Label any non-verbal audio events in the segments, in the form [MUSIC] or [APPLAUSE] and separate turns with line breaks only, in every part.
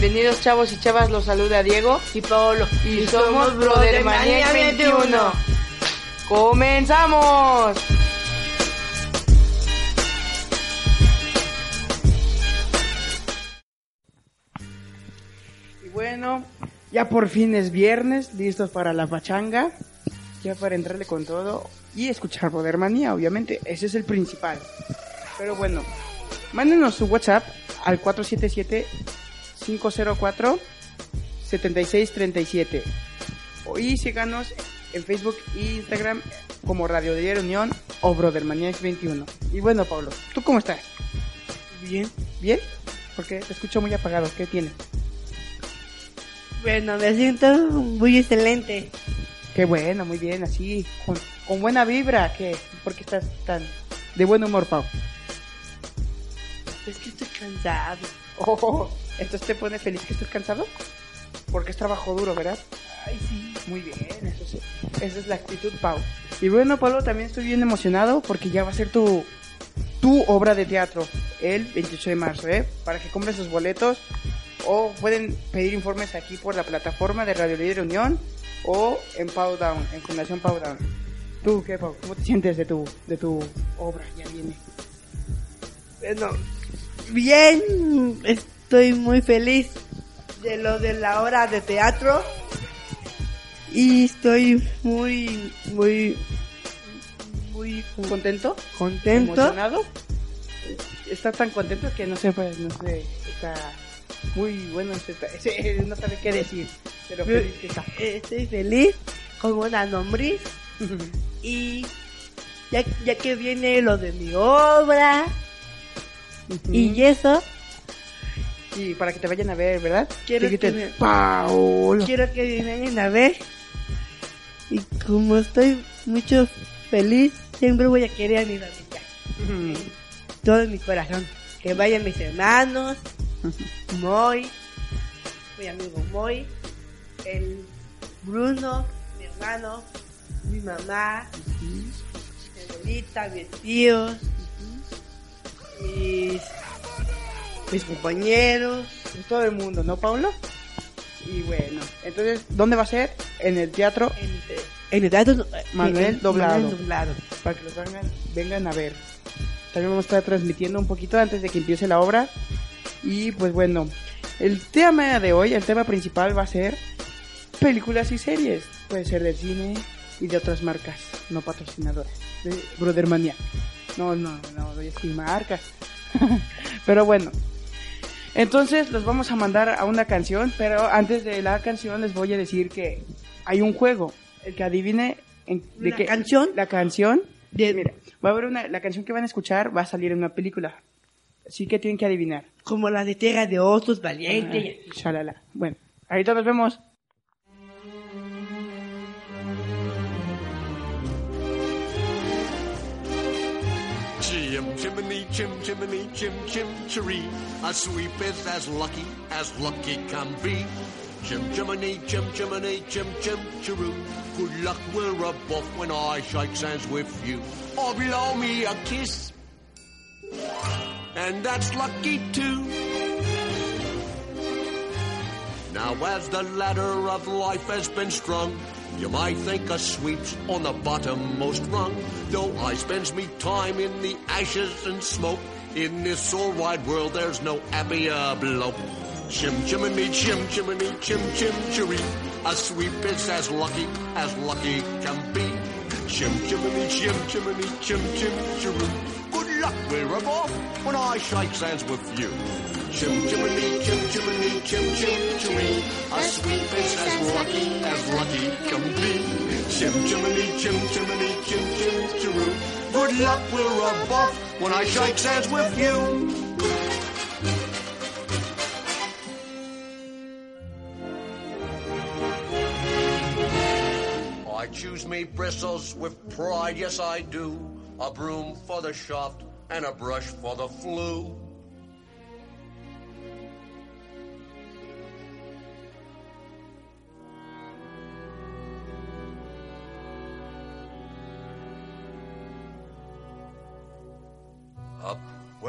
Bienvenidos chavos y chavas, los saluda Diego y Paolo. Y, somos Brother Manía 21. ¡Comenzamos! Y bueno, ya por fin es viernes, listos para la pachanga. Ya para entrarle con todo y escuchar Brother Manía, obviamente. Ese es el principal. Pero bueno, mándenos su WhatsApp al 477-504-7637. Y síganos en Facebook e Instagram como Radio de Unión o Brothermaniacs 21. Y bueno, Pablo, ¿tú cómo estás?
Bien.
¿Bien? Porque te escucho muy apagado. ¿Qué tienes?
Bueno, me siento muy excelente.
Qué bueno, muy bien, así, con, con buena vibra. ¿Qué? ¿Por qué estás tan de buen humor, Pau?
Es que estoy cansado. [LAUGHS]
Oh, entonces te pone feliz que estés cansado. Porque es trabajo duro, ¿verdad?
Ay, sí.
Muy bien, eso sí. Esa es la actitud, Pau. Y bueno, Pablo, también estoy bien emocionado porque ya va a ser tu, tu obra de teatro el 28 de marzo, ¿eh? Para que compren sus boletos o pueden pedir informes aquí por la plataforma de Radio Líder Unión o en Pau Down, en Fundación Pau Down. ¿Tú qué, Pau? ¿Cómo te sientes de tu, de tu obra? Ya viene.
Bueno, bien, estoy muy feliz de lo de la hora de teatro y estoy muy, muy, muy
¿Contento?
contento.
¿Emocionado? Está tan contento que no sé, pues, no sé, está muy bueno, está- ese- no sabe qué decir, pero feliz que está.
Estoy feliz con una lombriz [LAUGHS] y ya, ya que viene lo de mi obra y eso,
Y para que te vayan a ver, ¿verdad?
Quiero
Que
me-
Paolo.
quiero que me vayan a ver y como estoy mucho feliz, siempre voy a querer a mi familia,
Ujú.
todo mi corazón. Que vayan mis hermanos, Moy, mi amigo Moy, el Bruno, mi hermano, mi mamá, mi abuelita, mis tíos, mis, mis compañeros.
Todo el mundo, ¿no, Paulo? Y bueno, entonces, ¿dónde va a ser? En el teatro,
En, en el teatro
Manuel
en-
Doblado.
Manuel Doblado.
para que los vengan, vengan a ver. También vamos a estar transmitiendo un poquito antes de que empiece la obra. Y pues bueno, el tema de hoy, el tema principal va a ser películas y series. Puede ser del cine y de otras marcas, no patrocinadoras. De Brothermania. No, no, no, voy a decir marcas. [LAUGHS] pero bueno. Entonces los vamos a mandar a una canción, pero antes de la canción les voy a decir que hay un juego. El que adivine en, de
¿Una
qué
canción?
la canción.
De-
Mira, va a haber una, la canción que van a escuchar va a salir en una película. Así que tienen que adivinar.
Como la de Tierra de Osos, Valiente.
Ah. Bueno, ahorita nos vemos.
Chim chimney, chim chim chiree. A sweep is as lucky as lucky can be. Chim chimney, chim chimney, chim chim chiroo. Good luck we're off when I shake hands with you. Or blow me a kiss. And that's lucky too. Now as the ladder of life has been strung, you might think a sweep's on the bottommost rung. Though I spends me time in the ashes and smoke, in this all wide world there's no happier bloke. Chim chimney, chim chimney, chim chim chiree. A sweep is as lucky as lucky can be. Chim chimney, chim chimney, chim chim chiroo. Good luck we're above when I shake hands with you. Chim chimney, chim chimney, chim chim chiree. A sweep is as lucky as lucky can be. Chim chimney, chim chimney, chim chim chiroo. Good luck we're above when I shake hands with you. I choose me bristles with pride, yes I do. A broom for the shaft and a brush for the flue.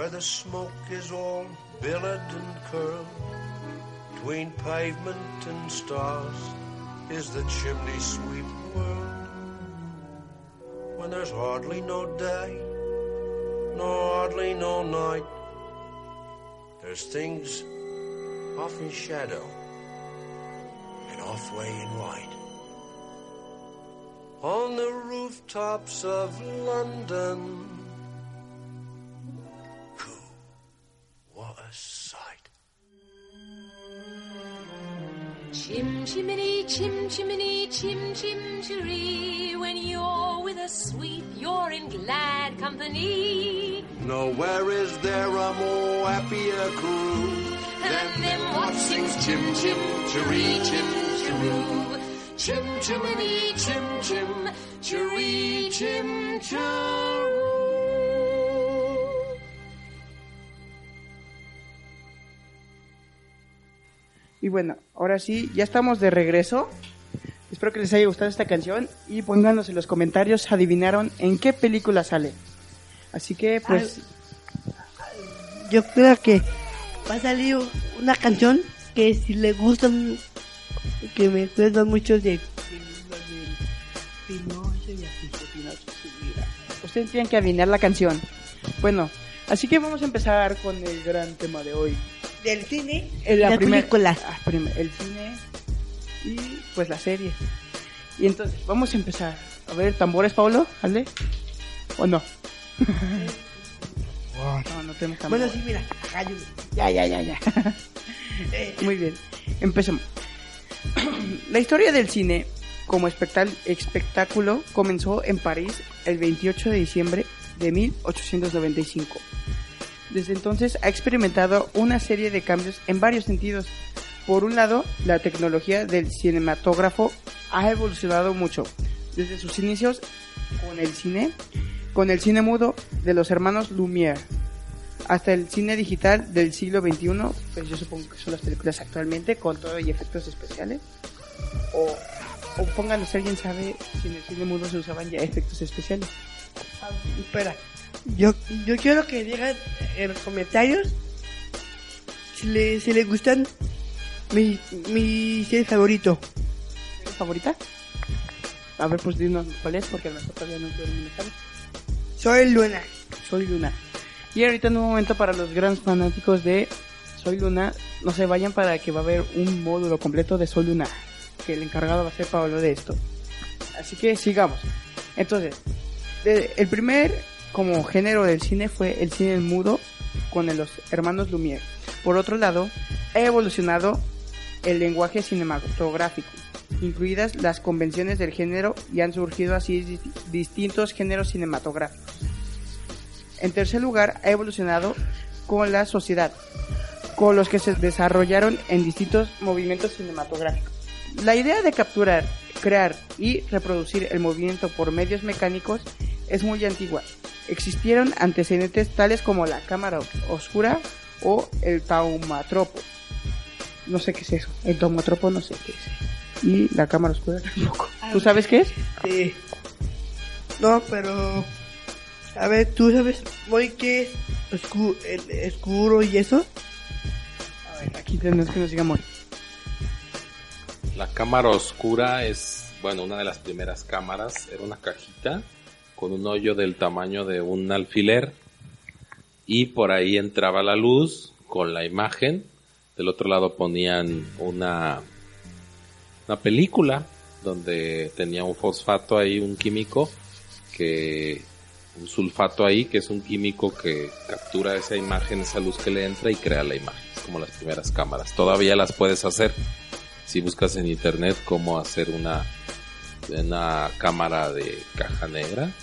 Where the smoke is all billowed and curled, Between pavement and stars is the chimney sweep world. When there's hardly no day, nor hardly no night, there's things off in shadow and off way in light. On the rooftops of London,
Chim chimney, chim chimney, chim chim chiree. When you're with a sweet, you're in glad company.
Nowhere is there a more happier crew
And them what sings chim chim chiree, chim chiroo. Chim chimney, chim chim chiree, chim chiroo.
Y bueno, ahora sí, ya estamos de regreso. Espero que les haya gustado esta canción y pónganos en los comentarios adivinaron en qué película sale. Así que pues
Yo creo que va a salir una canción que si le gustan, que me acuerdo mucho de, Pinocho y así.
ustedes tienen que adivinar la canción. Bueno, así que vamos a empezar con el gran tema de hoy.
Del cine,
En la
la
primer-
película.
ah, el cine y pues la serie. Y entonces, vamos a empezar. A ver, tambores, Pablo, ¿vale? ¿O no? [LAUGHS] no, no tenemos tambores.
Bueno, sí, mira, ayúdame.
Ya, ya, ya, ya.
Eh, [LAUGHS]
Muy bien, empecemos. [CLEARS THROAT] La historia del cine como espectáculo comenzó en París el 28 de diciembre de 1895. Desde entonces ha experimentado una serie de cambios en varios sentidos. Por un lado, la tecnología del cinematógrafo ha evolucionado mucho. Desde sus inicios con el cine, con el cine mudo de los hermanos Lumière, hasta el cine digital del siglo XXI, pues yo supongo que son las películas actualmente con todo y efectos especiales. O, o pónganlo si alguien sabe si en el cine mudo se usaban ya efectos especiales.
espera, yo, yo quiero que digan en los comentarios si le, si le gustan mi, mi serie favorito.
¿Tu favorita? A ver, pues dinos cuál es, porque mejor todavía no todo el mundo sabe.
Soy Luna.
Soy Luna. Y ahorita en un momento para los grandes fanáticos de Soy Luna, no se vayan para que va a haber un módulo completo de Soy Luna, que el encargado va a ser Pablo de esto. Así que sigamos. Entonces, el primer como género del cine fue el cine mudo con los hermanos Lumière. Por otro lado, ha evolucionado el lenguaje cinematográfico, incluidas las convenciones del género y han surgido así dis- distintos géneros cinematográficos. En tercer lugar, ha evolucionado con la sociedad, con los que se desarrollaron en distintos movimientos cinematográficos. La idea de capturar, crear y reproducir el movimiento por medios mecánicos es muy antigua. Existieron antecedentes tales como la cámara oscura o el taumatropo. No sé qué es eso. El taumatropo no sé qué es. Y la cámara oscura [LAUGHS] tampoco. ¿Tú sabes qué es?
Sí. No, pero... A ver, ¿tú sabes muy qué es oscu- el oscuro y eso?
A ver, aquí tenemos que nos diga Mori.
La cámara oscura es, bueno, una de las primeras cámaras. Era una cajita con un hoyo del tamaño de un alfiler y por ahí entraba la luz con la imagen. Del otro lado ponían una, una película donde tenía un fosfato ahí, un químico que un sulfato ahí, que es un químico que captura esa imagen, esa luz que le entra y crea la imagen. Es como las primeras cámaras. Todavía las puedes hacer si buscas en internet cómo hacer una, una cámara de caja negra,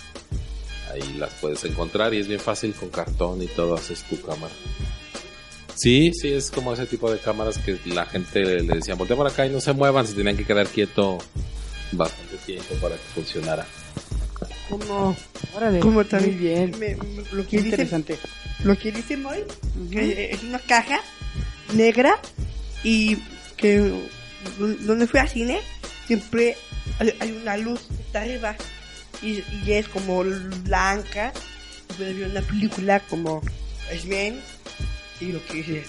ahí las puedes encontrar y es bien fácil con cartón y todo haces tu cámara. Sí, sí, es como ese tipo de cámaras que la gente le, le decía, voltea por acá y no se muevan, se tenían que quedar quieto bastante tiempo para que funcionara.
Como,
Órale.
como
Muy
también
bien.
me- me- lo
Qué
que dice,
interesante.
lo que dice Moy, es una caja negra y que donde fui al cine siempre hay, hay una luz que está arriba y, es como blanca puedes ver una película como X-Men y lo que dice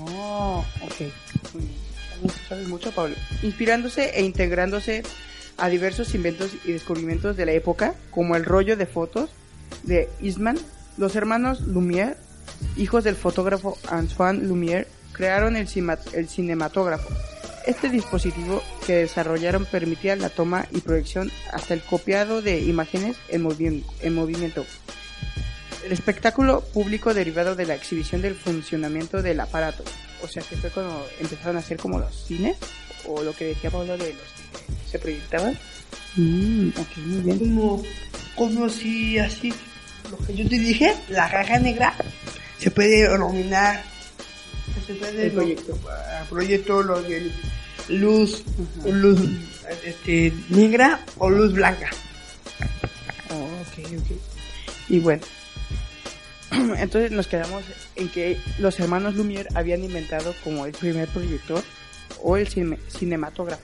Oh, ok. Sabes mucho, Pablo. Inspirándose e integrándose a diversos inventos y descubrimientos de la época, como el rollo de fotos de Eastman, los hermanos Lumière, hijos del fotógrafo Antoine Lumière, crearon el, el cinematógrafo. Este dispositivo que desarrollaron permitía la toma y proyección hasta el copiado de imágenes en, movi- en movimiento. El espectáculo público derivado de la exhibición del funcionamiento del aparato. O sea, que fue cuando empezaron a hacer como los cines, o lo que decía Pablo de los que se proyectaban. Mm, ok, muy bien.
Como, como si así, lo que yo te dije, la caja negra, se puede denominar, se puede
El proyecto.
ah, proyecto lo de luz, luz este, negra o luz blanca.
Oh, ok, ok. Y bueno, [CLEARS THROAT] entonces nos quedamos en que los hermanos Lumière habían inventado como el primer proyector o el cine- cinematógrafo.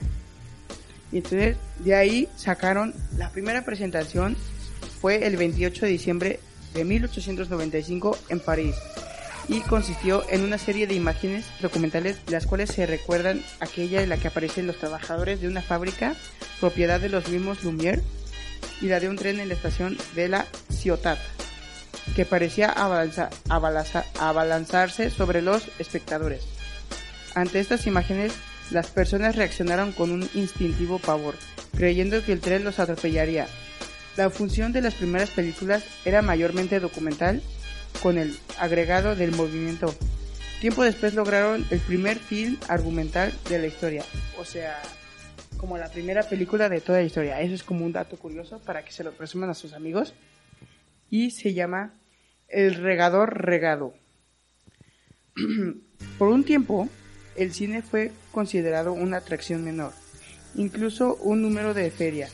Y entonces de ahí sacaron la primera presentación fue el 28 de diciembre de 1895 en París y consistió en una serie de imágenes documentales las cuales se recuerdan aquella en la que aparecen los trabajadores de una fábrica propiedad de los mismos Lumière y la de un tren en la estación de la Ciotat, que parecía abalanza- abalanza- abalanzarse sobre los espectadores. Ante estas imágenes, las personas reaccionaron con un instintivo pavor, creyendo que el tren los atropellaría. La función de las primeras películas era mayormente documental, con el agregado del movimiento. Tiempo después lograron el primer film argumental de la historia, o sea, como la primera película de toda la historia. Eso es como un dato curioso para que se lo presuman a sus amigos. Y se llama El regador regado. [CLEARS THROAT] Por un tiempo, el cine fue considerado una atracción menor, incluso un número de feria,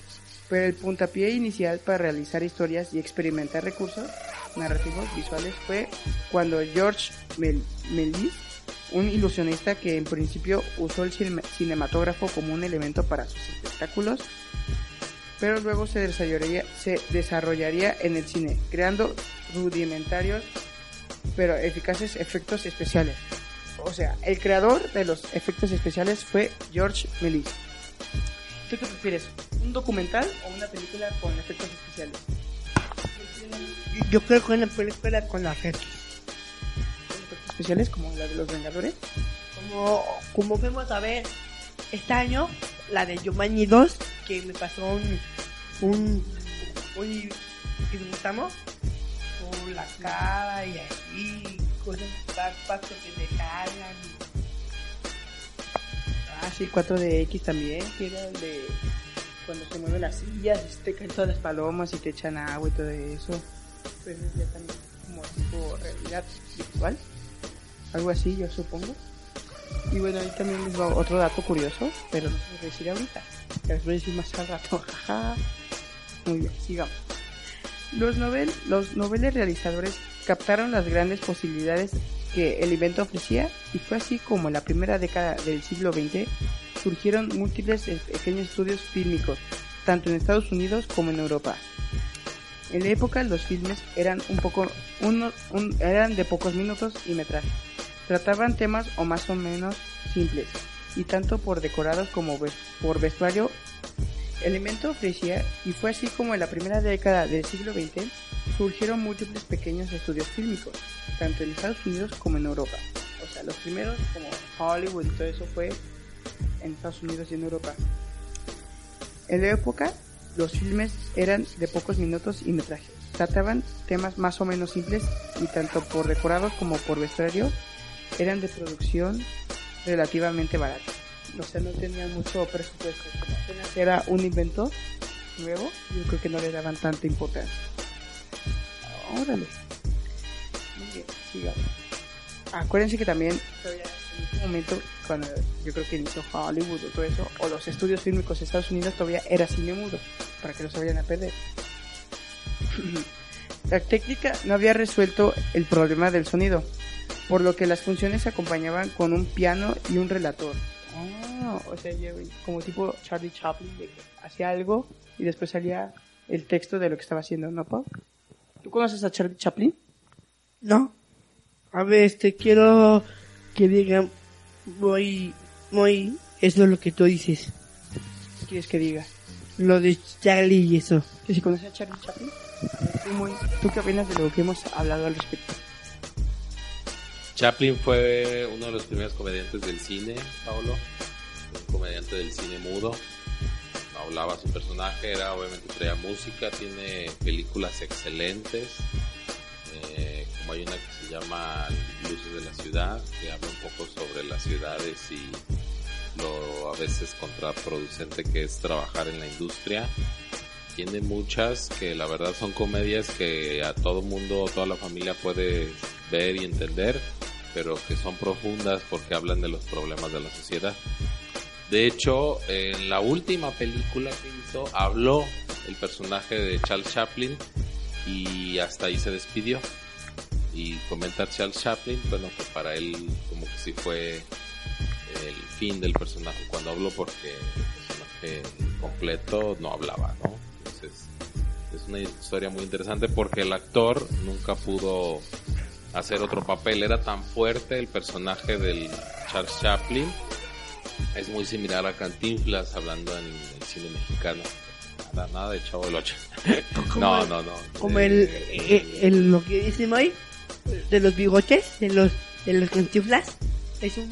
pero el puntapié inicial para realizar historias y experimentar recursos narrativos visuales fue cuando George Mel- Méliès, un ilusionista que en principio usó el cine- cinematógrafo como un elemento para sus espectáculos, pero luego se desarrollaría, en el cine, creando rudimentarios pero eficaces efectos especiales. O sea, el creador de los efectos especiales fue George Méliès. ¿Tú qué prefieres? ¿Un documental o una película con efectos especiales?
Yo creo que una película con efectos.
¿Efectos especiales como la de los Vengadores?
Como, como fuimos a ver este año, la de Giovanni 2, que me pasó un, un, un que dibujamos con la cara y así, cosas, pa- pasos que te jalan.
Ah, sí, 4DX también, que era el de cuando se mueven las sillas, te caen todas las palomas y te echan agua y todo eso. Pues es ya también como tipo realidad virtual. Algo así, yo supongo. Y bueno, ahí también les va otro dato curioso, pero no se voy a decir ahorita. Les voy a decir más al rato, [LAUGHS] jaja. Muy bien, sigamos. Los, novel, los noveles realizadores captaron las grandes posibilidades que el invento ofrecía y fue así como en la primera década del siglo XX surgieron múltiples pequeños estudios fílmicos, tanto en Estados Unidos como en Europa. En la época los filmes eran un poco uno- un- eran de pocos minutos y metraje. Trataban temas o más o menos simples y tanto por decorados como por vestuario el invento ofrecía y fue así como en la primera década del siglo XX surgieron múltiples pequeños estudios fílmicos, tanto en Estados Unidos como en Europa. O sea, los primeros como Hollywood y todo eso fue en Estados Unidos y en Europa. En la época, los filmes eran de pocos minutos y metraje. Trataban temas más o menos simples y tanto por decorados como por vestuario eran de producción relativamente barata. O sea, no tenían mucho presupuesto. Apenas era un invento nuevo, yo creo que no le daban tanta importancia. Órale. Muy bien, sigamos. Acuérdense que también en ese momento, cuando yo creo que inició Hollywood o todo eso, o los estudios fílmicos de Estados Unidos todavía era cine mudo, para que no se vayan a perder. [CLEARS THROAT] La técnica no había resuelto el problema del sonido, por lo que las funciones se acompañaban con un piano y un relator. Ah, o sea, como tipo Charlie Chaplin, hacía algo y después salía el texto de lo que estaba haciendo, ¿no, Pau? ¿Tú conoces a Charlie Chaplin?
No. A ver, este, quiero que diga muy, muy, eso es lo que tú dices,
¿Qué quieres que diga?
lo de Charlie y eso.
¿Que si conoces a Charlie Chaplin? Tú, muy- ¿Tú qué opinas de lo que hemos hablado al respecto?
Chaplin fue uno de los primeros comediantes del cine, Paulo. Un comediante del cine mudo. Hablaba su personaje, era obviamente traía música, tiene películas excelentes. eh, hay una que se llama Luces de la Ciudad, que habla un poco sobre las ciudades y lo a veces contraproducente que es trabajar en la industria. Tiene muchas que la verdad son comedias que a todo mundo, toda la familia puede ver y entender, pero que son profundas porque hablan de los problemas de la sociedad. De hecho, en la última película que hizo, habló el personaje de Charles Chaplin y hasta ahí se despidió. Y comenta Charles Chaplin, bueno, que para él como que sí fue el fin del personaje cuando habló porque el personaje completo no hablaba, ¿no? Entonces, es una historia muy interesante porque el actor nunca pudo hacer otro papel, era tan fuerte el personaje del Charles Chaplin, es muy similar a Cantinflas hablando en el cine mexicano. Nada, nada de Chavo del Ocho. [LAUGHS] No, no, no.
Como
Eh,
el, el, el- lo que dice Moy, de los bigotes, de los, de los cantiflas, es un,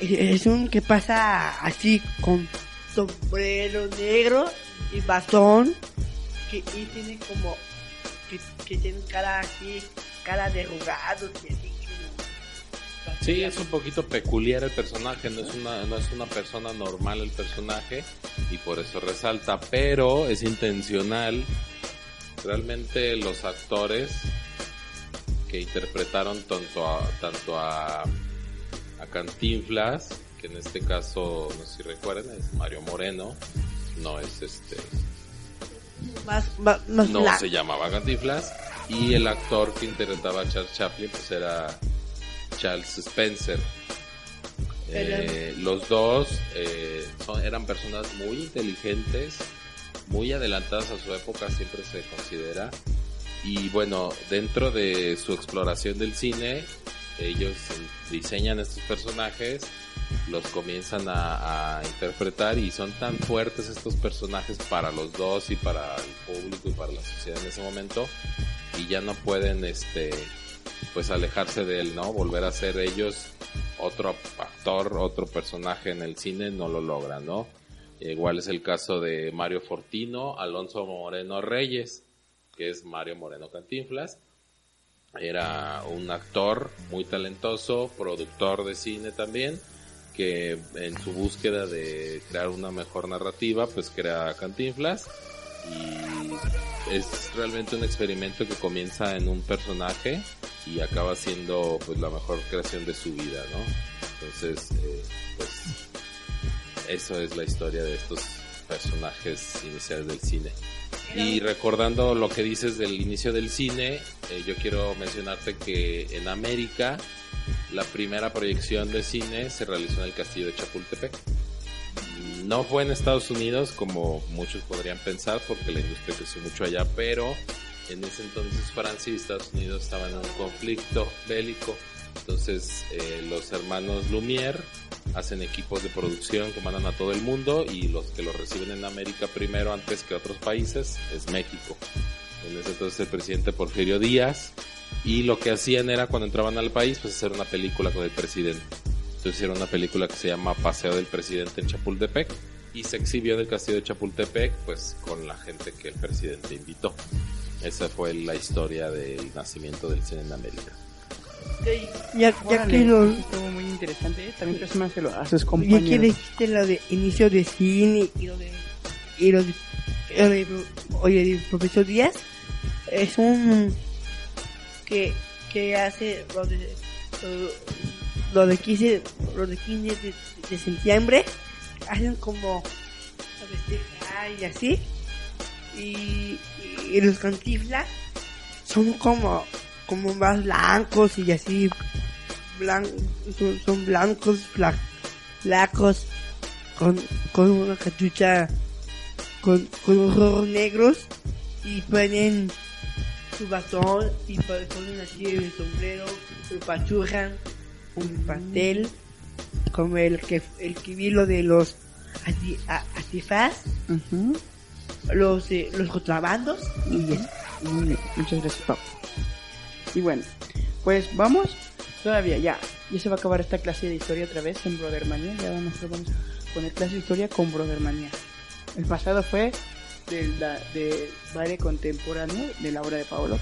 es un que pasa así con sombrero negro y bastón, que y tiene como, que, que tiene cara así, cara de arrugado, y así como-
Sí, es un poquito peculiar el personaje, no es una no es una persona normal el personaje y por eso resalta, pero es intencional. Realmente los actores que interpretaron tanto a tanto a, a Cantinflas, que en este caso no sé si recuerdan, es Mario Moreno, no es este
más, más, más
no se llamaba Cantinflas y el actor que interpretaba a Charles Chaplin pues era Charles Spencer. Eh, los dos eh, son, eran personas muy inteligentes, muy adelantadas a su época, siempre se considera. Y bueno, dentro de su exploración del cine, ellos diseñan estos personajes, los comienzan a, interpretar y son tan fuertes estos personajes para los dos y para el público y para la sociedad en ese momento y ya no pueden este pues alejarse de él, ¿no? Volver a ser ellos otro actor, otro personaje en el cine no lo logran, ¿no? Igual es el caso de Mario Fortino, Alonso Moreno Reyes, que es Mario Moreno Cantinflas. Era un actor muy talentoso, productor de cine también, que en su búsqueda de crear una mejor narrativa, pues crea Cantinflas y es realmente un experimento que comienza en un personaje y acaba siendo pues la mejor creación de su vida, ¿no? Entonces, eh, pues eso es la historia de estos personajes iniciales del cine. Y recordando lo que dices del inicio del cine, eh, yo quiero mencionarte que en América la primera proyección de cine se realizó en el castillo de Chapultepec. No fue en Estados Unidos como muchos podrían pensar porque la industria creció mucho allá, pero en ese entonces Francia y Estados Unidos estaban en un conflicto bélico. Entonces eh, los hermanos Lumière hacen equipos de producción que mandan a todo el mundo y los que lo reciben en América primero antes que otros países es México. En ese entonces el presidente Porfirio Díaz y lo que hacían era cuando entraban al país pues hacer una película con el presidente. Entonces hicieron una película que se llama Paseo del Presidente en Chapultepec y se exhibió en el castillo de Chapultepec pues con la gente que el presidente invitó. Esa fue la historia del nacimiento del cine en América.
Ya, ya que lo,
Estuvo muy interesante. ¿eh? También presúmanselo a sus
ya que
compañeros.
dijiste lo de inicio de cine y lo de, y lo de, lo de- oye, el profesor Díaz, es un, que, que hace lo de, lo, lo de 15, lo de 15 de, de septiembre, hacen como a festejar y así, y, y los cantiflas son como, como más blancos y así, blan, son, son blancos, flacos, con, con una cachucha, con, con ojos negros, y ponen su bastón, y po- ponen así el sombrero, se pachurran, un pastel, como el que el que vi lo de los anti- a- antifaz,
Ujú.
los eh, los contrabandos y eso.
Muy bien, muchas gracias, Pau. Y bueno, pues vamos, todavía ya, ya se va a acabar esta clase de historia otra vez en Brothermania, ya vamos, a poner clase de historia con Brothermania. El pasado fue de la, de baile contemporáneo de la obra de Paolo,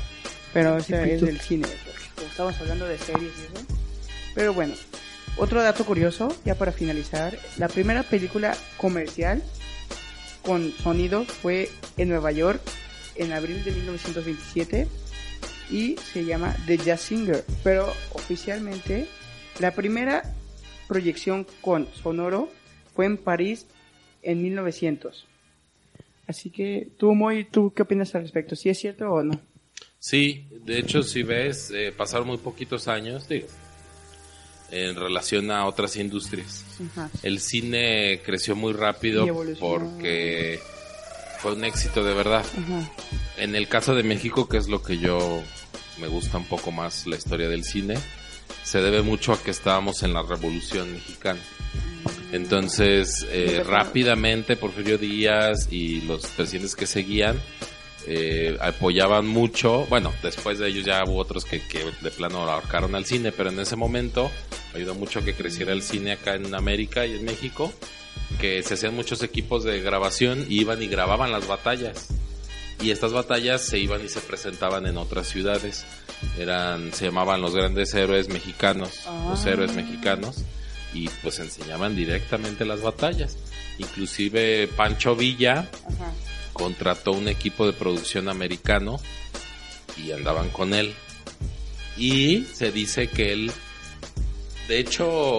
pero es del cine, porque como estamos hablando de series y eso. Pero bueno, otro dato curioso, ya para finalizar, la primera película comercial con sonido fue en Nueva York en abril de 1927 y se llama The Jazz Singer, pero oficialmente la primera proyección con sonoro fue en París en 1900. Así que tú, Moy, ¿tú qué opinas al respecto? ¿Si es cierto o no?
Sí, de hecho, si ves, eh, pasaron muy poquitos años, digo, en relación a otras industrias.
Ajá.
El cine creció muy rápido porque fue un éxito de verdad.
Ajá.
En el caso de México, que es lo que yo me gusta un poco más la historia del cine, se debe mucho a que estábamos en la Revolución Mexicana. Entonces, eh, rápidamente Porfirio Díaz y los presidentes que seguían eh, apoyaban mucho. Bueno, después de ellos ya hubo otros que, que de plano ahorcaron al cine, pero en ese momento ayudó mucho a que creciera el cine acá en América y en México, que se hacían muchos equipos de grabación y iban y grababan las batallas. Y estas batallas se iban y se presentaban en otras ciudades. Eran, se llamaban los grandes héroes mexicanos, los
Ah.
héroes mexicanos, y pues enseñaban directamente las batallas. Inclusive Pancho Villa
Ajá.
contrató un equipo de producción americano y andaban con él. Y se dice que él, de hecho,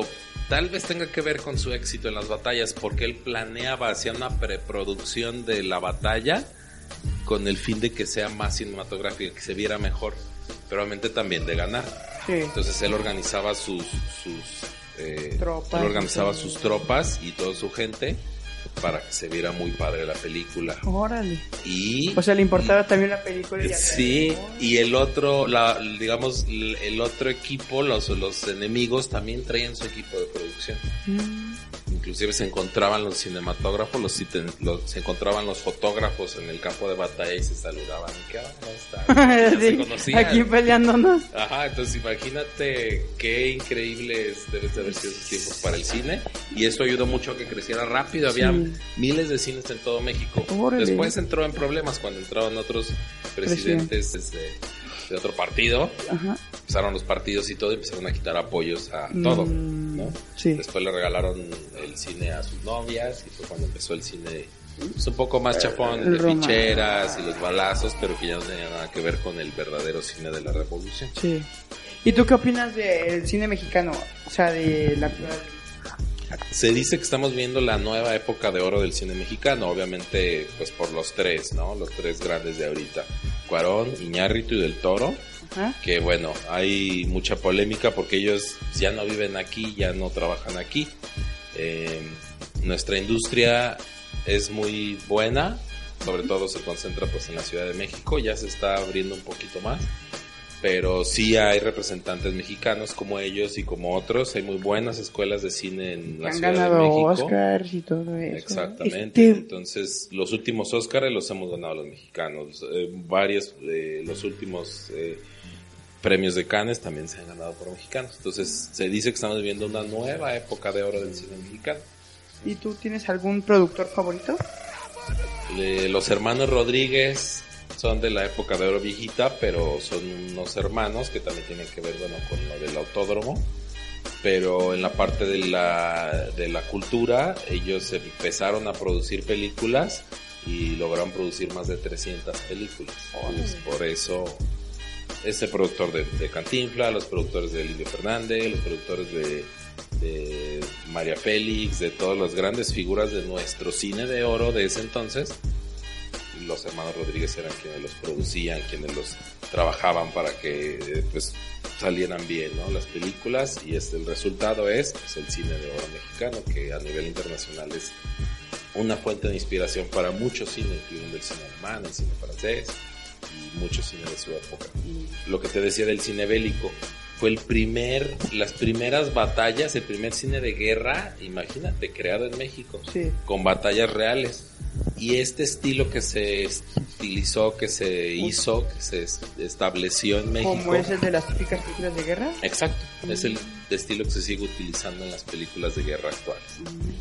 tal vez tenga que ver con su éxito en las batallas, porque él planeaba, hacía una preproducción de la batalla con el fin de que sea más cinematográfica, que se viera mejor, pero obviamente también de ganar.
Sí.
Entonces él organizaba sus, sus eh,
Tropas,
él organizaba
sí.
sus tropas y toda su gente para que se viera muy padre la película.
Órale.
Y
O sea, le importaba también la película. y
sí, y el otro, la, digamos, el otro equipo, los, los enemigos también traían su equipo de producción.
Mm.
Inclusive se encontraban los cinematógrafos, los, los- se encontraban los fotógrafos en el campo de batalla y se saludaban. ¿Y ¿Qué onda? [LAUGHS]
Sí. Aquí peleándonos.
Ajá, entonces imagínate qué increíbles deben de haber sido esos tiempos para el cine. Y eso ayudó mucho a que creciera rápido. Había
Sí.
Miles de cines en todo México.
Órale.
Después entró en problemas cuando entraron otros presidentes este, de otro partido.
Ajá.
Empezaron los partidos y todo y empezaron a quitar apoyos a todo.
Mm,
¿no?
sí.
Después le regalaron el cine a sus novias y fue cuando empezó el cine pues, un poco más chapón,
El
de ficheras y los balazos, pero que ya no tenía nada que ver con el verdadero cine de la revolución.
Sí. ¿Y tú qué opinas del cine mexicano? O sea, de la actual.
Se dice que estamos viendo la nueva época de oro del cine mexicano, obviamente pues por los tres, ¿no? Los tres grandes de ahorita. Cuarón, Iñárritu y Del Toro,
Ajá.
que bueno, hay mucha polémica porque ellos ya no viven aquí, ya no trabajan aquí. Eh, nuestra industria es muy buena, sobre todo se concentra pues en la Ciudad de México, ya se está abriendo un poquito más, pero sí hay representantes mexicanos como ellos y como otros, hay muy buenas escuelas de cine en la
Han
Ciudad de
ganado
México.
Oscars y todo eso.
Exactamente.
Este-
Entonces, los últimos Óscares los hemos ganado los mexicanos. Eh, varios, eh, los últimos eh, premios de Cannes también se han ganado por mexicanos. Entonces, se dice que estamos viviendo una nueva época de oro del cine mexicano.
¿Y tú tienes algún productor favorito?
Eh, los hermanos Rodríguez son de la época de oro viejita, pero son unos hermanos que también tienen que ver, bueno, con lo del autódromo. Pero en la parte de la, de la cultura, ellos empezaron a producir películas y lograron producir más de 300 películas. Entonces, por eso, ese productor de, de Cantinfla, los productores de Lidio Fernández, los productores de, de María Félix, de todas las grandes figuras de nuestro cine de oro de ese entonces, los hermanos Rodríguez eran quienes los producían, quienes los trabajaban para que eh, pues salieran bien ¿no? las películas y este, el resultado es pues, el cine de oro mexicano que a nivel internacional es una fuente de inspiración para mucho cine, incluyendo el cine alemán, el cine francés y mucho cine de su época. Lo que te decía del cine bélico fue el primer, las primeras batallas, el primer cine de guerra, imagínate, creado en México,
Sí.
con batallas reales. Y este estilo que se utilizó, que se hizo, que se es- estableció en México.
Como es el de las típicas películas de guerra.
Exacto, es el estilo que se sigue utilizando en las películas de guerra actuales.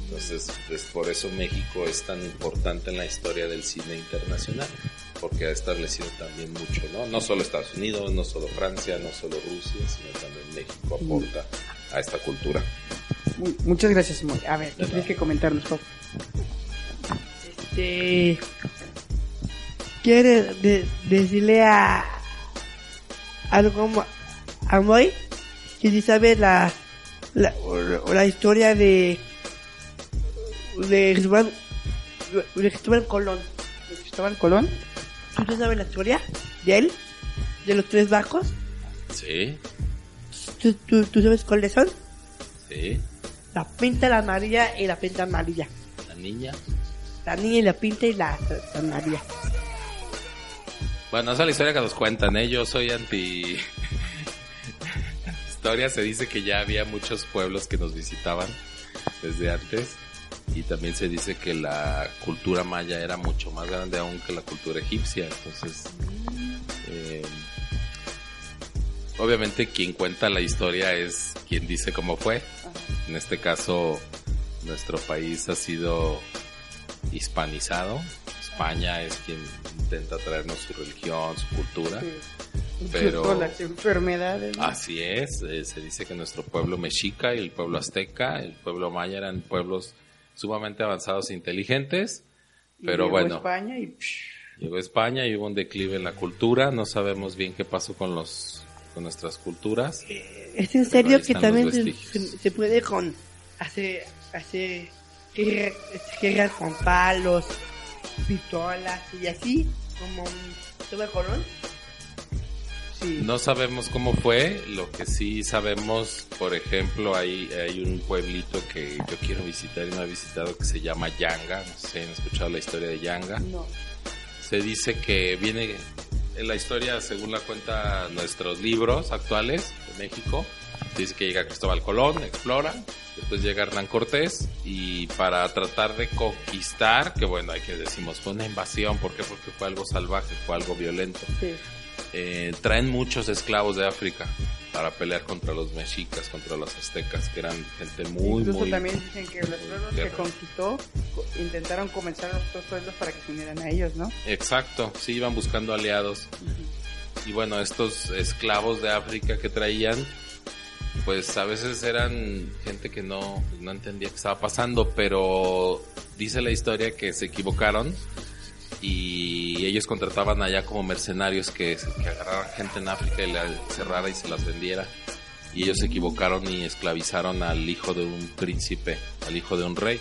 Entonces, es por eso México es tan importante en la historia del cine internacional, porque ha establecido también mucho, ¿no? No solo Estados Unidos, no solo Francia, no solo Rusia, sino también México aporta a esta cultura.
Muy- muchas gracias, Moy. A ver, ¿qué
De
tienes que comentarnos, Pop?
Este. ¿Quiere de- decirle a. algo como. a Moy? Que si sabe la. la, o la historia de. de Cristóbal. de Cristóbal Colón.
Cristóbal Colón.
¿Tú sabes la historia de él? De los tres barcos.
Sí,
¿Tú, tú, tú sabes cuáles son?
sí,
La pinta, la amarilla y la pinta amarilla.
la niña.
La niña y la pinta y la, amarilla.
Bueno, esa es la historia que nos cuentan, ¿eh? Yo soy anti... [LAUGHS] historia se dice que ya había muchos pueblos que nos visitaban desde antes y también se dice que la cultura maya era mucho más grande aún que la cultura egipcia, entonces eh, obviamente quien cuenta la historia es quien dice cómo fue. En este caso nuestro país ha sido hispanizado. España es quien intenta traernos su religión, su cultura. Pero- [LAUGHS]
Incluso las enfermedades. ¿no?
Así es, eh, se dice que nuestro pueblo mexica y el pueblo azteca, el pueblo maya eran pueblos sumamente avanzados e inteligentes,
Y
pero
llegó
bueno,
España y
llegó España y hubo un declive en la cultura, no sabemos bien qué pasó con los con nuestras culturas.
Es en serio que también se, se- puede con hacer hacer guerras con palos, pistolas y así como un
sí.
No sabemos cómo fue, lo que sí sabemos, por ejemplo, hay, hay un pueblito que yo quiero visitar y no he visitado que se llama Yanga, no sé si han escuchado la historia de Yanga.
No.
Se dice que viene en la historia, según la cuenta nuestros libros actuales de México, dice que llega Cristóbal Colón, explora, después llega Hernán Cortés y para tratar de conquistar, que bueno, hay que decimos, fue una invasión, ¿por qué? Porque fue algo salvaje, fue algo violento.
Sí.
Eh, traen muchos esclavos de África para pelear contra los mexicas, contra los aztecas, que eran gente muy,
Incluso
muy...
también dicen que los pueblos que conquistó co- intentaron convencer a otros pueblos para que se unieran a ellos, ¿no?
Exacto, sí, iban buscando aliados. Y bueno, estos esclavos de África que traían, pues a veces eran gente que no, no entendía qué estaba pasando, pero dice la historia que se equivocaron y ellos contrataban allá como mercenarios que, que agarraran gente en África y la cerrara y se las vendiera. Y ellos se equivocaron y esclavizaron al hijo de un príncipe, al hijo de un rey,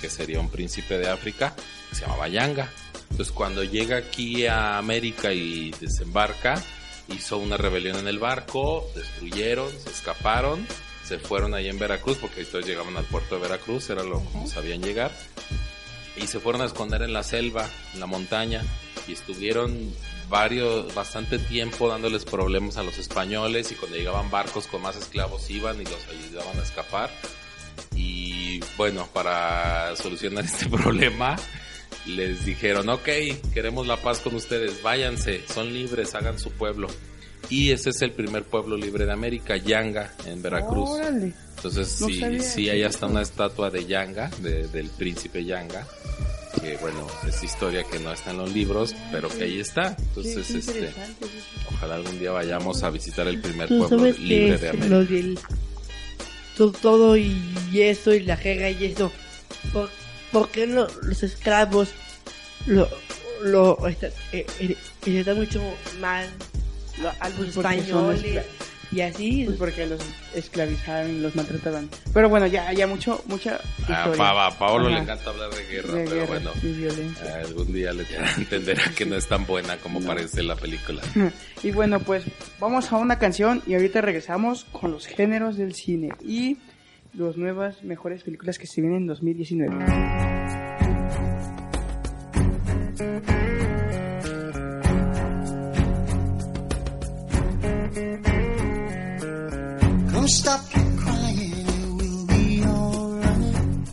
que sería un príncipe de África, que se llamaba Yanga. Entonces cuando llega aquí a América y desembarca, hizo una rebelión en el barco, destruyeron, se escaparon, se fueron ahí en Veracruz, porque todos llegaban al puerto de Veracruz, era lo como sabían llegar, y se fueron a esconder en la selva, en la montaña, y estuvieron varios, bastante tiempo dándoles problemas a los españoles, y cuando llegaban barcos con más esclavos iban y los ayudaban a escapar. Y bueno, para solucionar [LAUGHS] este problema, les dijeron, ok, queremos la paz con ustedes, váyanse, son libres, hagan su pueblo. Y ese es el primer pueblo libre de América, Yanga, en Veracruz.
Órale.
Entonces
No
sí, sí hay hasta una estatua de Yanga, de- del príncipe Yanga, que bueno, es historia que no está en los libros, pero que ahí está. Entonces,
Qué- qué
este, ojalá algún día vayamos a visitar el primer pueblo libre
es
de América.
lo del to- todo y eso y la guerra y eso. ¿Por, por qué no, los esclavos lo, lo está- eh, eh, están mucho mal lo- a los
Pues
españoles y así?
Pues porque los esclavizaban, los maltrataban. Pero bueno, ya, ya mucho, mucha
A,
historia.
Pa- a Paolo le
Ajá.
encanta hablar de guerra,
de
pero
guerra
bueno,
y violencia.
algún día le entenderá que no es tan buena como parece la película. [LAUGHS]
Y bueno, pues vamos a una canción y ahorita regresamos con los géneros del cine y las nuevas mejores películas que se vienen en 2019.
Stop crying, it will be alright.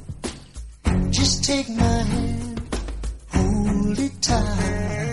Just Take my hand, hold it tight.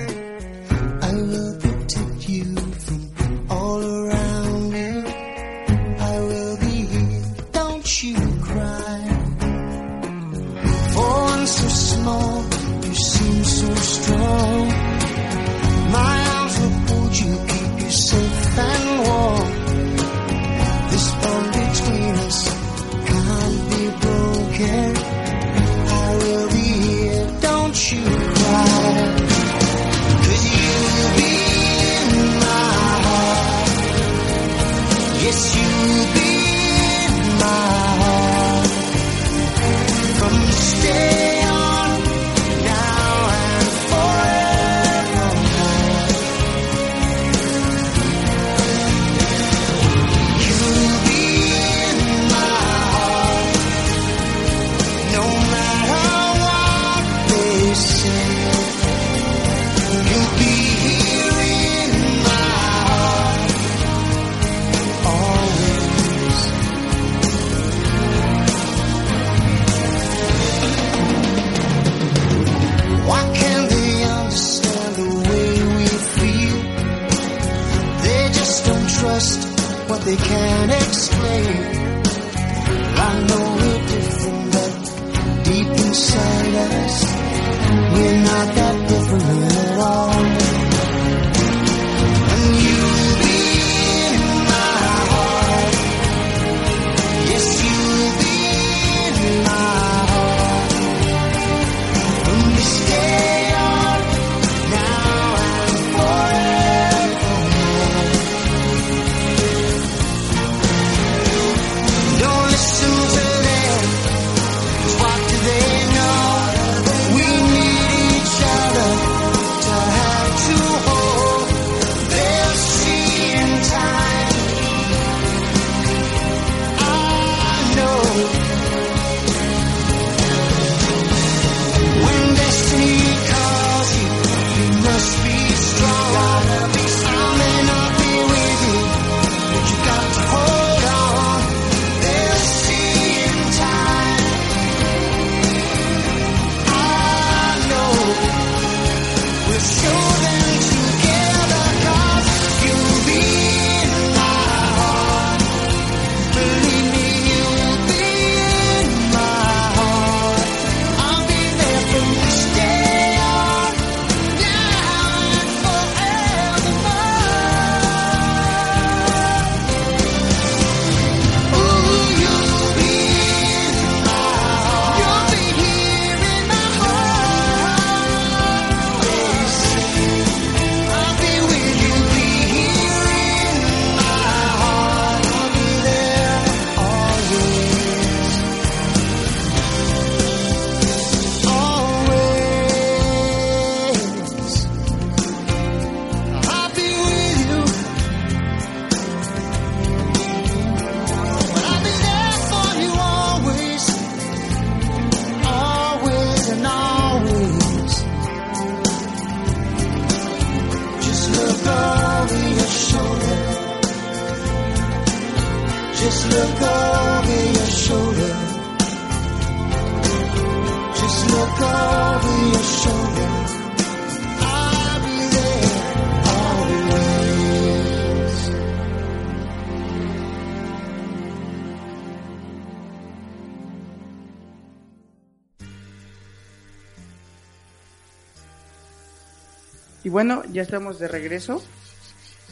Y bueno, ya estamos de regreso.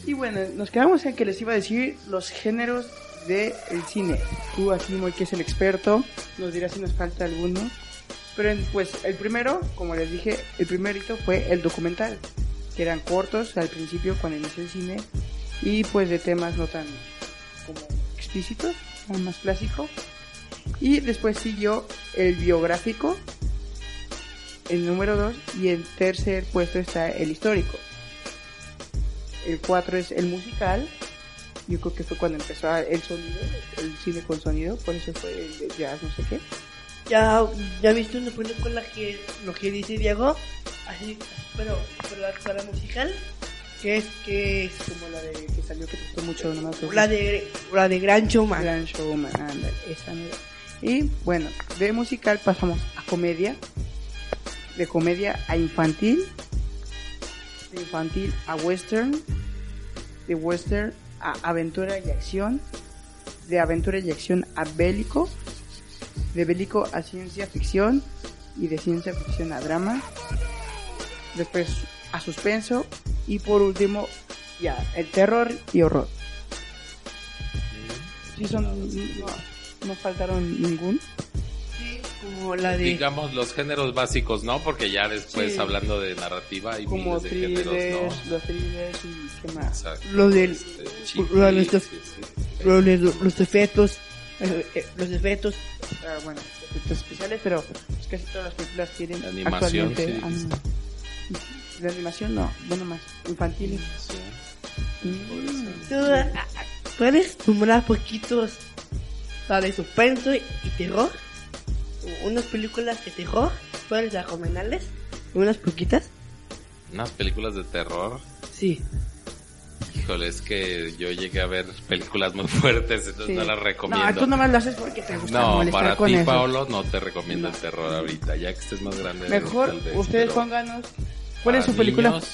Y bueno, nos quedamos en que les iba a decir los géneros del de cine. Tú, Asimo, que es el experto, nos dirá si nos falta alguno. Pero pues el primero, como les dije, el primer hito fue el documental, que eran cortos al principio cuando inició el cine y pues de temas no tan como explícitos, más clásico. Y después siguió el biográfico, el número 2 y el tercer puesto está el histórico. El 4 es el musical, yo creo que fue cuando empezó el sonido, el cine con sonido, por eso fue el de jazz, no sé qué.
Ya, ya viste una película con la que, lo que dice Diego, así, pero bueno, para, para musical, que es, que es
como la de que salió que te gustó mucho, no
La de, la de Gran Showman.
Gran Showman, anda, esa mira. Y bueno, de musical pasamos a comedia, de comedia a infantil, de infantil a western, de western a aventura y acción, de aventura y acción a bélico, de bélico a ciencia ficción y de ciencia ficción a drama, después a suspenso y por último ya el terror y horror. Sí son no, no faltaron ningún.
Como la de...
Digamos los géneros básicos, ¿no? Porque ya después
Sí.
hablando de narrativa hay
como
miles de géneros,
thrillers,
¿no?
los thrillers y qué más.
Exacto.
Lo del-
Este,
los-
flicks, sí, sí.
Los, de- los efectos. eh, eh, los efectos.
Ah, bueno, efectos especiales, pero pues casi todas las películas tienen
La animación,
actualmente. La animación no, bueno más, infantil.
Sí.
Mm.
Ah, ah, ¿Puedes nombrar poquitos de suspenso y terror? Unas películas de terror. ¿Puedes recomendarles? Unas poquitas.
Unas películas de terror.
Sí.
Híjole, es que yo llegué a ver películas muy [LAUGHS] fuertes, entonces
Sí.
no las
No,
recomiendo.
tú nomás lo haces porque te gusta
No, para
con
ti,
eso.
Paolo, no te recomiendo
No.
el terror ahorita, ya que estés más grande.
Mejor
tal vez,
ustedes pónganos cuál es su película,
niños,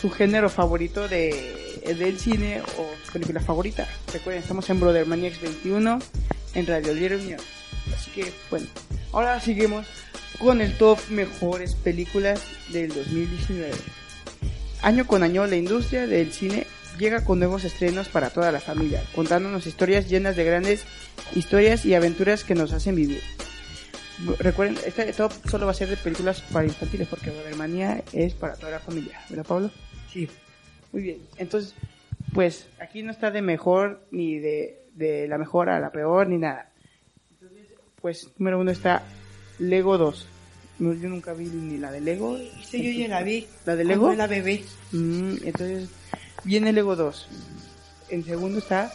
su género favorito de del cine o su película favorita. Recuerden, estamos en Brother Maniacs 21 en Radio Libre Unión. Que, bueno, ahora seguimos con el top mejores películas del 2019. Año con año la industria del cine llega con nuevos estrenos para toda la familia, contándonos historias llenas de grandes historias y aventuras que nos hacen vivir. Recuerden, este top solo va a ser de películas para infantiles porque Brothermania es para toda la familia, ¿verdad Pablo?
Sí.
Muy bien, entonces, pues aquí no está de mejor ni de, de la mejor a la peor ni nada. Pues número uno está Lego 2. No, yo nunca vi ni la de Lego.
Sí, yo ya la vi.
¿La de Lego?
era bebé.
Mm, entonces, viene Lego 2. En segundo está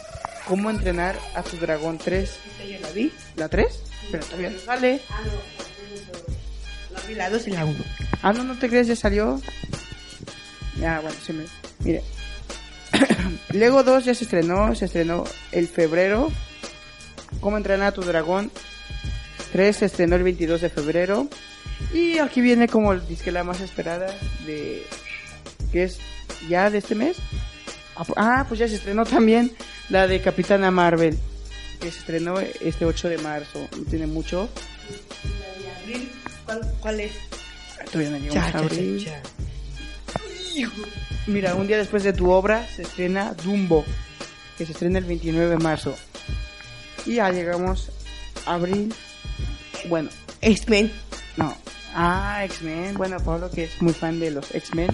Cómo entrenar a tu dragón 3.
Esta ya la vi.
¿La 3? Pero todavía no sale.
Ah, no. La vi la 2 y la 1.
Ah, no, no te crees, ya salió. Ya, bueno, se me. Mire. [COUGHS] Lego 2 ya se estrenó, se estrenó el febrero. Cómo entrenar a tu dragón 3 se estrenó el 22 de febrero. Y aquí viene como disque la más esperada de. que es ya de este mes. Ah, Ah, pues ya se estrenó también la de Capitana Marvel. Que se estrenó este 8 de marzo. No tiene mucho.
¿Cuál, ¿Cuál es?
Todavía no llegamos a abril.
cha.
Mira, un día después de tu obra se estrena Dumbo, que se estrena el 29 de marzo. Y ya llegamos a abril. Bueno,
X-Men.
no. Ah, X-Men. Bueno, Pablo, que es muy fan de los X-Men,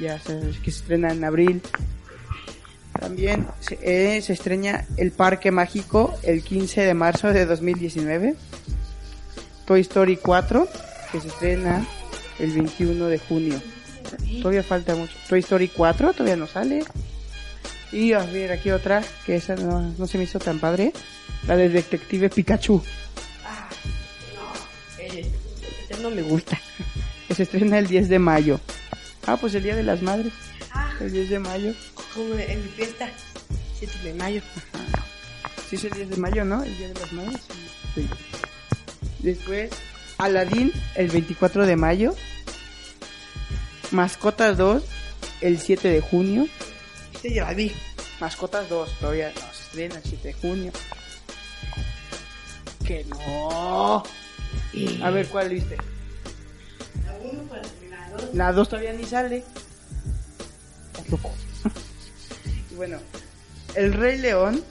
ya sabes que se estrena en abril. También se, eh, se estrena El Parque Mágico el 15 de marzo de 2019. Toy Story 4, que se estrena el 21 de junio. Todavía falta mucho. Toy Story 4 todavía no sale. Y a ver, aquí otra, que esa no, no se me hizo tan padre. La de Detective Pikachu,
no me gusta.
que se estrena el 10 de mayo. Ah, pues el Día de las Madres.
Ah,
El 10 de mayo.
como en mi fiesta. 7 de mayo.
Sí es el 10 de mayo, ¿no? El Día de las Madres. Sí. Después, Aladdin, el 24 de mayo. Mascotas 2, el 7 de junio.
Esta ya la vi.
Mascotas 2, todavía no se estrena el 7 de junio. Que no. A ver, ¿cuál viste? La 2 todavía ni sale. Estás loco. y [LAUGHS] bueno, El Rey León,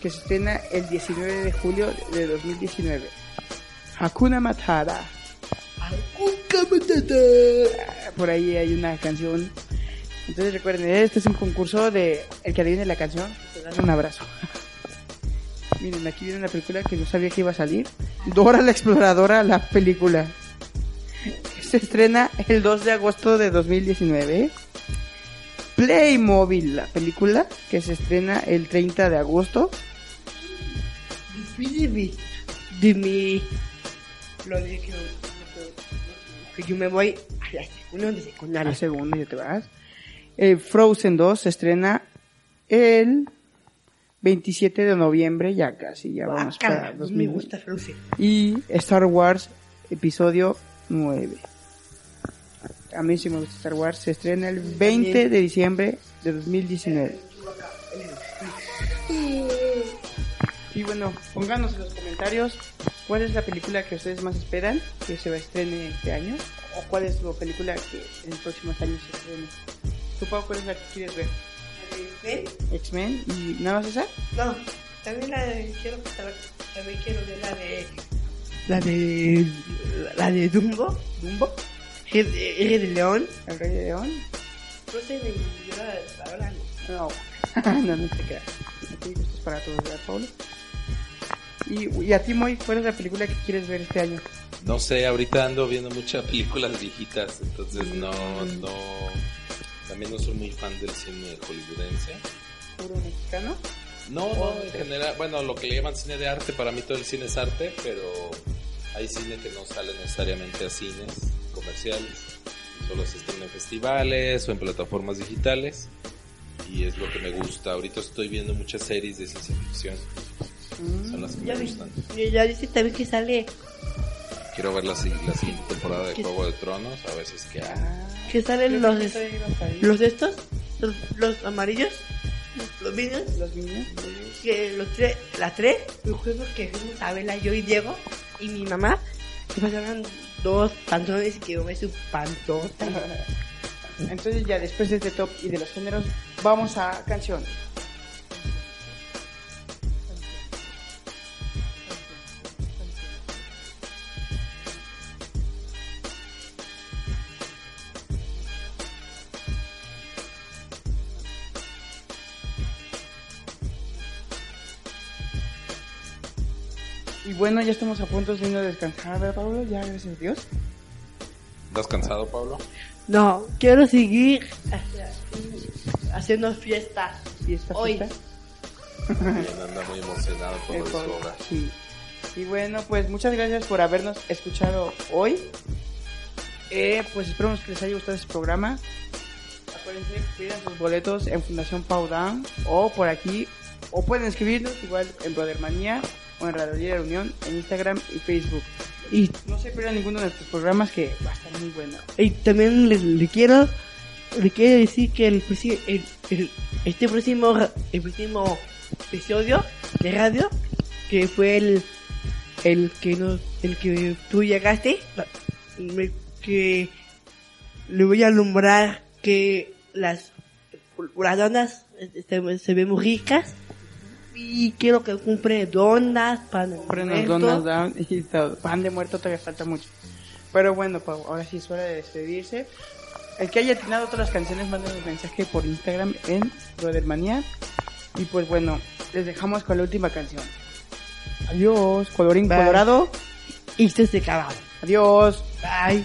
que se estrena el 19 de julio de 2019. Hakuna Matata. Ah, Por ahí hay una canción. Entonces recuerden, este es un concurso de el que adivine la canción, te dan un abrazo. [LAUGHS] Miren, aquí viene una película que no sabía que iba a salir. Dora la Exploradora, la película. Se estrena el 2 de agosto de 2019. Playmobil, la película, que se estrena el 30 de agosto.
Dime, dime lo de que, que yo me voy a la segunda de
A la
secundaria.
segunda y te vas. Eh, Frozen 2 se estrena el 27 de noviembre, ya casi, ya vamos para
no me
2000.
gusta.
Y Star Wars episodio 9. A mí sí me gusta Star Wars. Se estrena el 20 de diciembre de 2019. Y bueno, pónganos en los comentarios cuál es la película que ustedes más esperan que se va a estrene este año. O cuál es la película que en los próximos años se estrene. ¿Tú, Pau, cuál es la que quieres ver?
¿Ven?
¿X-Men? ¿Y nada más esa?
No, también la de, quiero, también quiero ver la de, la de, la de Dumbo,
¿Dumbo?
el de, de León.
¿El Rey de León?
Frozen y yo la, ahora no.
No, no, no te creas. Aquí esto es para todos, ¿verdad, Pablo? Y, y a ti, Moy, ¿cuál es la película que quieres ver este año?
No sé, ahorita ando viendo muchas películas viejitas, entonces no, no, también no soy muy fan del cine hollywoodense.
¿Puro mexicano?
No, no, en general, bueno, lo que le llaman cine de arte, para mí todo el cine es arte, pero hay cine que no sale necesariamente a cines comerciales, solo se están en festivales o en plataformas digitales, y es lo que me gusta. Ahorita estoy viendo muchas series de ciencia ficción, son las que
Ya,
me
vi-
gustan.
ya dice también que sale,
Quiero ver la, la siguiente temporada de Juego de Tronos, a ver si es que... ah,
que salen los,
que
los de estos, los, los amarillos, los niños,
Los niños.
que los tres, las tres, me acuerdo que fuimos a verla yo y Diego y mi mamá, que pasaron dos pantalones y que yo me su pantota. [LAUGHS]
Entonces ya después de este top y de los géneros, vamos a canción. Bueno, ya estamos a punto de irnos a descansar, ¿verdad, Pablo? Ya, gracias a Dios.
¿Estás cansado, Pablo?
No, quiero seguir hacia- haciendo fiestas.
Fiesta,
Hoy.
fiesta.
Bien, anda muy emocionado por
Eh,
lo de
por-
su obra.
sí. Y bueno, pues muchas gracias por habernos escuchado hoy. Eh, pues esperamos que les haya gustado este programa. Acuérdense, pidan sus boletos en Fundación Pau Down o por aquí. O pueden escribirnos igual en Brothermanía o en Radio de Unión en Instagram y Facebook.
Y,
No se pierdan ninguno de nuestros programas que va a estar muy bueno.
y también le, quiero le quiero decir que el, el, el- este próximo el próximo episodio de radio que fue el el que no el que tú llegaste me- que le voy a alumbrar que las las donas se, se ven muy ricas y quiero que compre donas el
Compren
muerto.
donas down y todo. Pan de muerto todavía falta mucho. Pero bueno, Pau, ahora sí es hora de despedirse. El que haya atinado todas las canciones, manden un mensaje por Instagram en Brothermanía. Y pues bueno, les dejamos con la última canción. Adiós, colorín
Bye.
colorado.
y esto se acaba
Adiós.
bye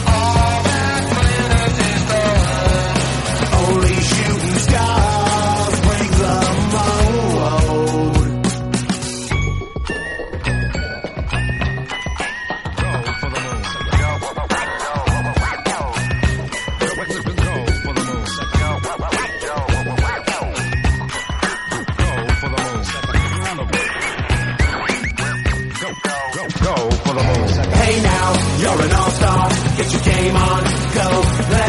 go.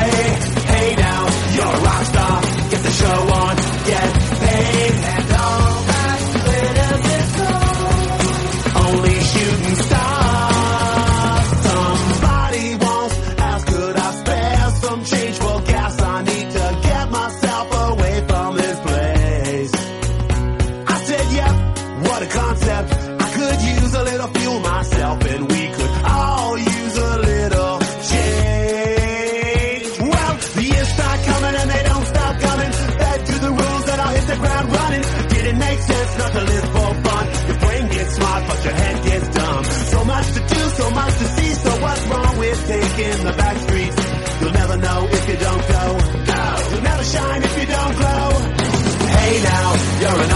You're an